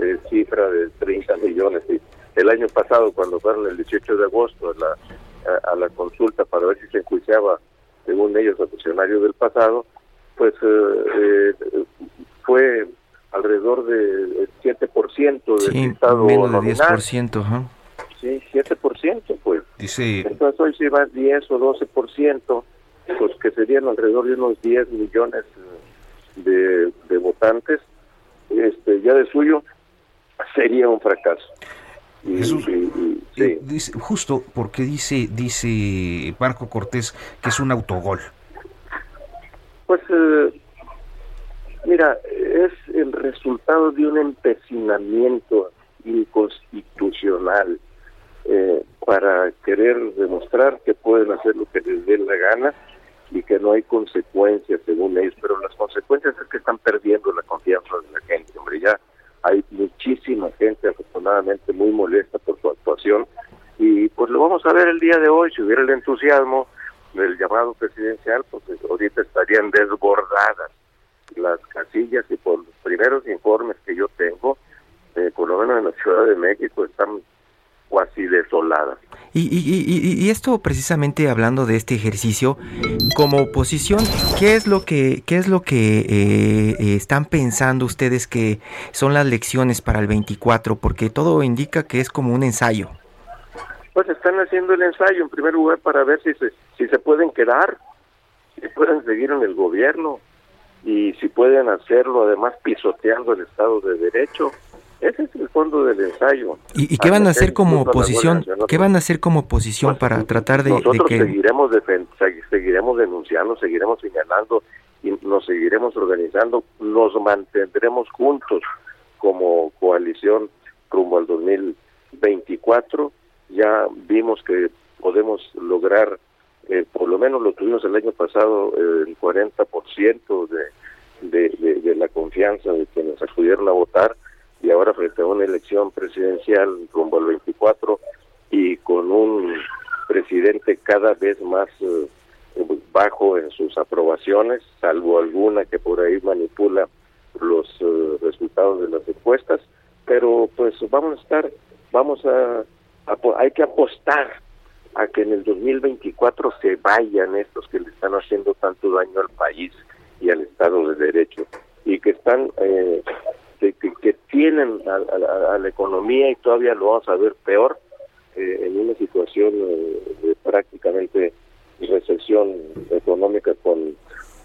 eh, cifra de 30 millones. Y el año pasado, cuando fueron el 18 de agosto a la, a, la consulta para ver si se enjuiciaba según ellos, a funcionarios del pasado, pues eh, eh, fue alrededor del 7% del Sí, Estado menos de nominal. 10%, ajá. Sí, 7%, pues. Dice, Entonces hoy si va 10 o 12%, pues que serían alrededor de unos 10 millones eh, de, de votantes, este ya de suyo sería un fracaso. Jesús, y- eh, dice- justo porque dice, dice Marco Cortés que es un autogol. Pues, eh, mira, el resultado de un empecinamiento inconstitucional eh, para querer demostrar que pueden hacer lo que les dé la gana y que no hay consecuencias según ellos, pero las consecuencias es que están perdiendo la confianza de la gente, hombre, ya hay muchísima gente afortunadamente muy molesta por su actuación. Y pues lo vamos a ver el día de hoy, si hubiera el entusiasmo del llamado presidencial, pues ahorita estarían desbordadas las casillas y por los primeros informes que yo tengo, eh, por lo menos en la Ciudad de México, están cuasi desoladas. Y, y, y, y- y esto precisamente hablando de este ejercicio, como oposición, ¿qué es lo que, qué es lo que eh, eh, están pensando ustedes que son las lecciones para el 24? Porque todo indica que es como un ensayo. Pues están haciendo el ensayo en primer lugar para ver si se, si se pueden quedar, si pueden seguir en el gobierno y si pueden hacerlo además pisoteando el Estado de Derecho. Ese es el fondo del ensayo. ¿Y, y qué van a hacer como oposición? ¿Qué van a hacer como oposición para tratar de, de Nosotros que... seguiremos seguiremos denunciando, seguiremos señalando y nos seguiremos organizando, nos mantendremos juntos como coalición rumbo al 2024. Ya vimos que podemos lograr, eh, por lo menos lo tuvimos el año pasado, eh, el 40% de, de, de, la confianza de quienes acudieron a votar y ahora frente a una elección presidencial rumbo al 24 y con un presidente cada vez más eh, bajo en sus aprobaciones, salvo alguna que por ahí manipula los eh, resultados de las encuestas, pero pues vamos a estar, vamos a, hay que apostar a que en el 2024 se vayan estos que le están haciendo tanto daño al país y al Estado de Derecho y que están eh, que, tienen a la economía y todavía lo vamos a ver peor eh, en una situación eh, de prácticamente recesión económica con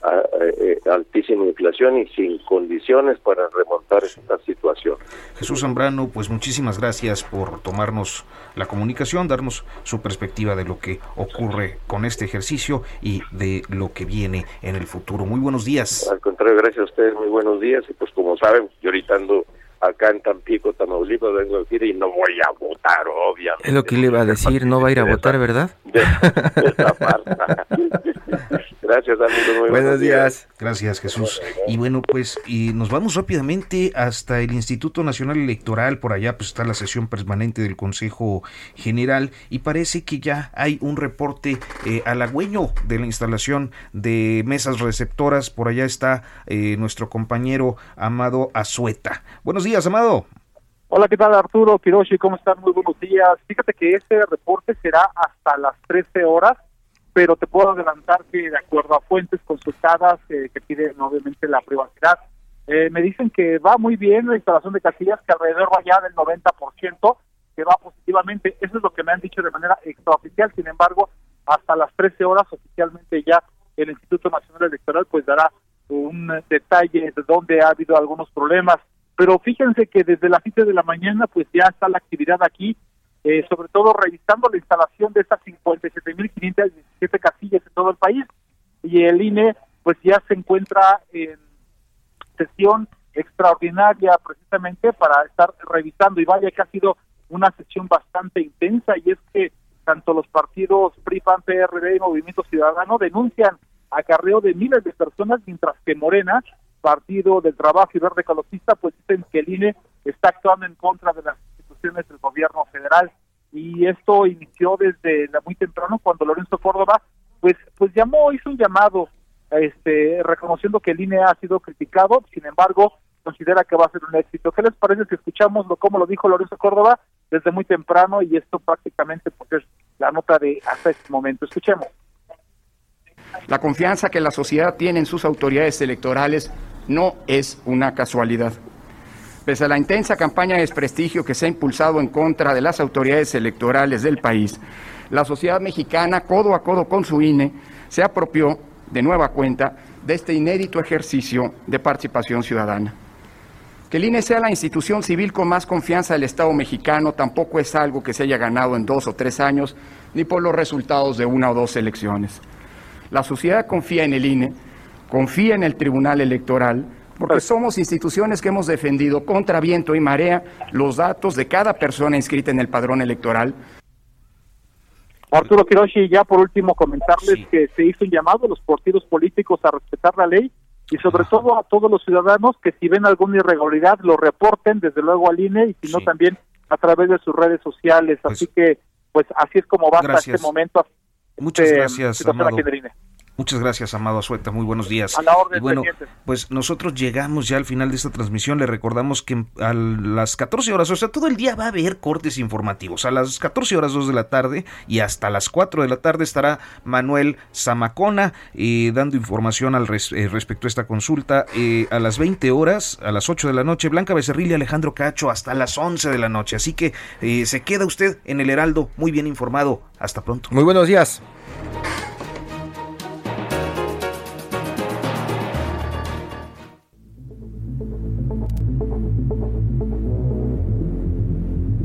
a- eh, altísima inflación y sin condiciones para remontar esta situación. Jesús Zambrano, pues muchísimas gracias por tomarnos la comunicación, darnos su perspectiva de lo que ocurre con este ejercicio y de lo que viene en el futuro. Muy buenos días. Al contrario, gracias a ustedes, muy buenos días y pues como saben, yo ahorita ando acá en Tampico, Tamaulipas, vengo a decir y no voy a votar, obviamente. Es lo que le iba a decir, no va a ir a votar, ¿verdad? (laughs) Gracias, amigos. Muy buenos, días. Gracias, Jesús. Y bueno, pues y nos vamos rápidamente hasta el Instituto Nacional Electoral. Por allá pues está la sesión permanente del Consejo General y parece que ya hay un reporte eh, halagüeño de la instalación de mesas receptoras. Por allá está eh, nuestro compañero Amado Azueta. Buenos días, Amado. Hola, ¿qué tal Arturo Kiroshi? ¿Cómo están? Muy buenos días. Fíjate que este reporte será hasta las 13 horas, pero te puedo adelantar que de acuerdo a fuentes consultadas eh, que piden obviamente la privacidad, eh, me dicen que va muy bien la instalación de casillas, que alrededor va ya del 90%, que va positivamente. Eso es lo que me han dicho de manera extraoficial. Sin embargo, hasta las 13 horas oficialmente ya el Instituto Nacional Electoral pues dará un detalle de dónde ha habido algunos problemas. Pero fíjense que desde las 7 de la mañana pues ya está la actividad aquí, eh, sobre todo revisando la instalación de estas 57.517 casillas en todo el país. Y el INE pues ya se encuentra en sesión extraordinaria precisamente para estar revisando y vaya que ha sido una sesión bastante intensa y es que tanto los partidos PRI, PAN, PRD y Movimiento Ciudadano denuncian acarreo de miles de personas mientras que Morena, Partido del Trabajo y Verde Ecologista, pues dicen que el INE está actuando en contra de las instituciones del gobierno federal. Y esto inició desde la muy temprano cuando Lorenzo Córdoba pues pues llamó hizo un llamado este reconociendo que el INE ha sido criticado sin embargo considera que va a ser un éxito. Qué les parece si escuchamos lo como lo dijo Lorenzo Córdoba desde muy temprano y esto prácticamente pues es la nota de hasta este momento escuchemos. La confianza que la sociedad tiene en sus autoridades electorales no es una casualidad. Pese a la intensa campaña de desprestigio que se ha impulsado en contra de las autoridades electorales del país, la sociedad mexicana, codo a codo con su INE, se apropió de nueva cuenta de este inédito ejercicio de participación ciudadana. Que el INE sea la institución civil con más confianza del Estado mexicano tampoco es algo que se haya ganado en dos o tres años, ni por los resultados de una o dos elecciones. La sociedad confía en el INE, confía en el Tribunal Electoral, porque somos instituciones que hemos defendido contra viento y marea los datos de cada persona inscrita en el padrón electoral. Arturo Kiroshi, ya por último comentarles que se hizo un llamado a los partidos políticos a respetar la ley y sobre todo a todos los ciudadanos que si ven alguna irregularidad lo reporten desde luego al INE y si no también a través de sus redes sociales. así que pues así es como va hasta este momento. Muchas eh, gracias, Amado. Muchas gracias, Amado Azueta. Muy buenos días. A la orden, Y bueno, pendientes. pues nosotros llegamos ya al final de esta transmisión. Le recordamos que a las 14 horas, o sea, todo el día va a haber cortes informativos. A las 14 horas 2 de la tarde y hasta las 4 de la tarde estará Manuel Zamacona eh, dando información al res- eh, respecto a esta consulta. Eh, a las 20 horas, a las 8 de la noche, Blanca Becerril y Alejandro Cacho hasta las 11 de la noche. Así que eh, se queda usted en el Heraldo muy bien informado. Hasta pronto. Muy buenos días.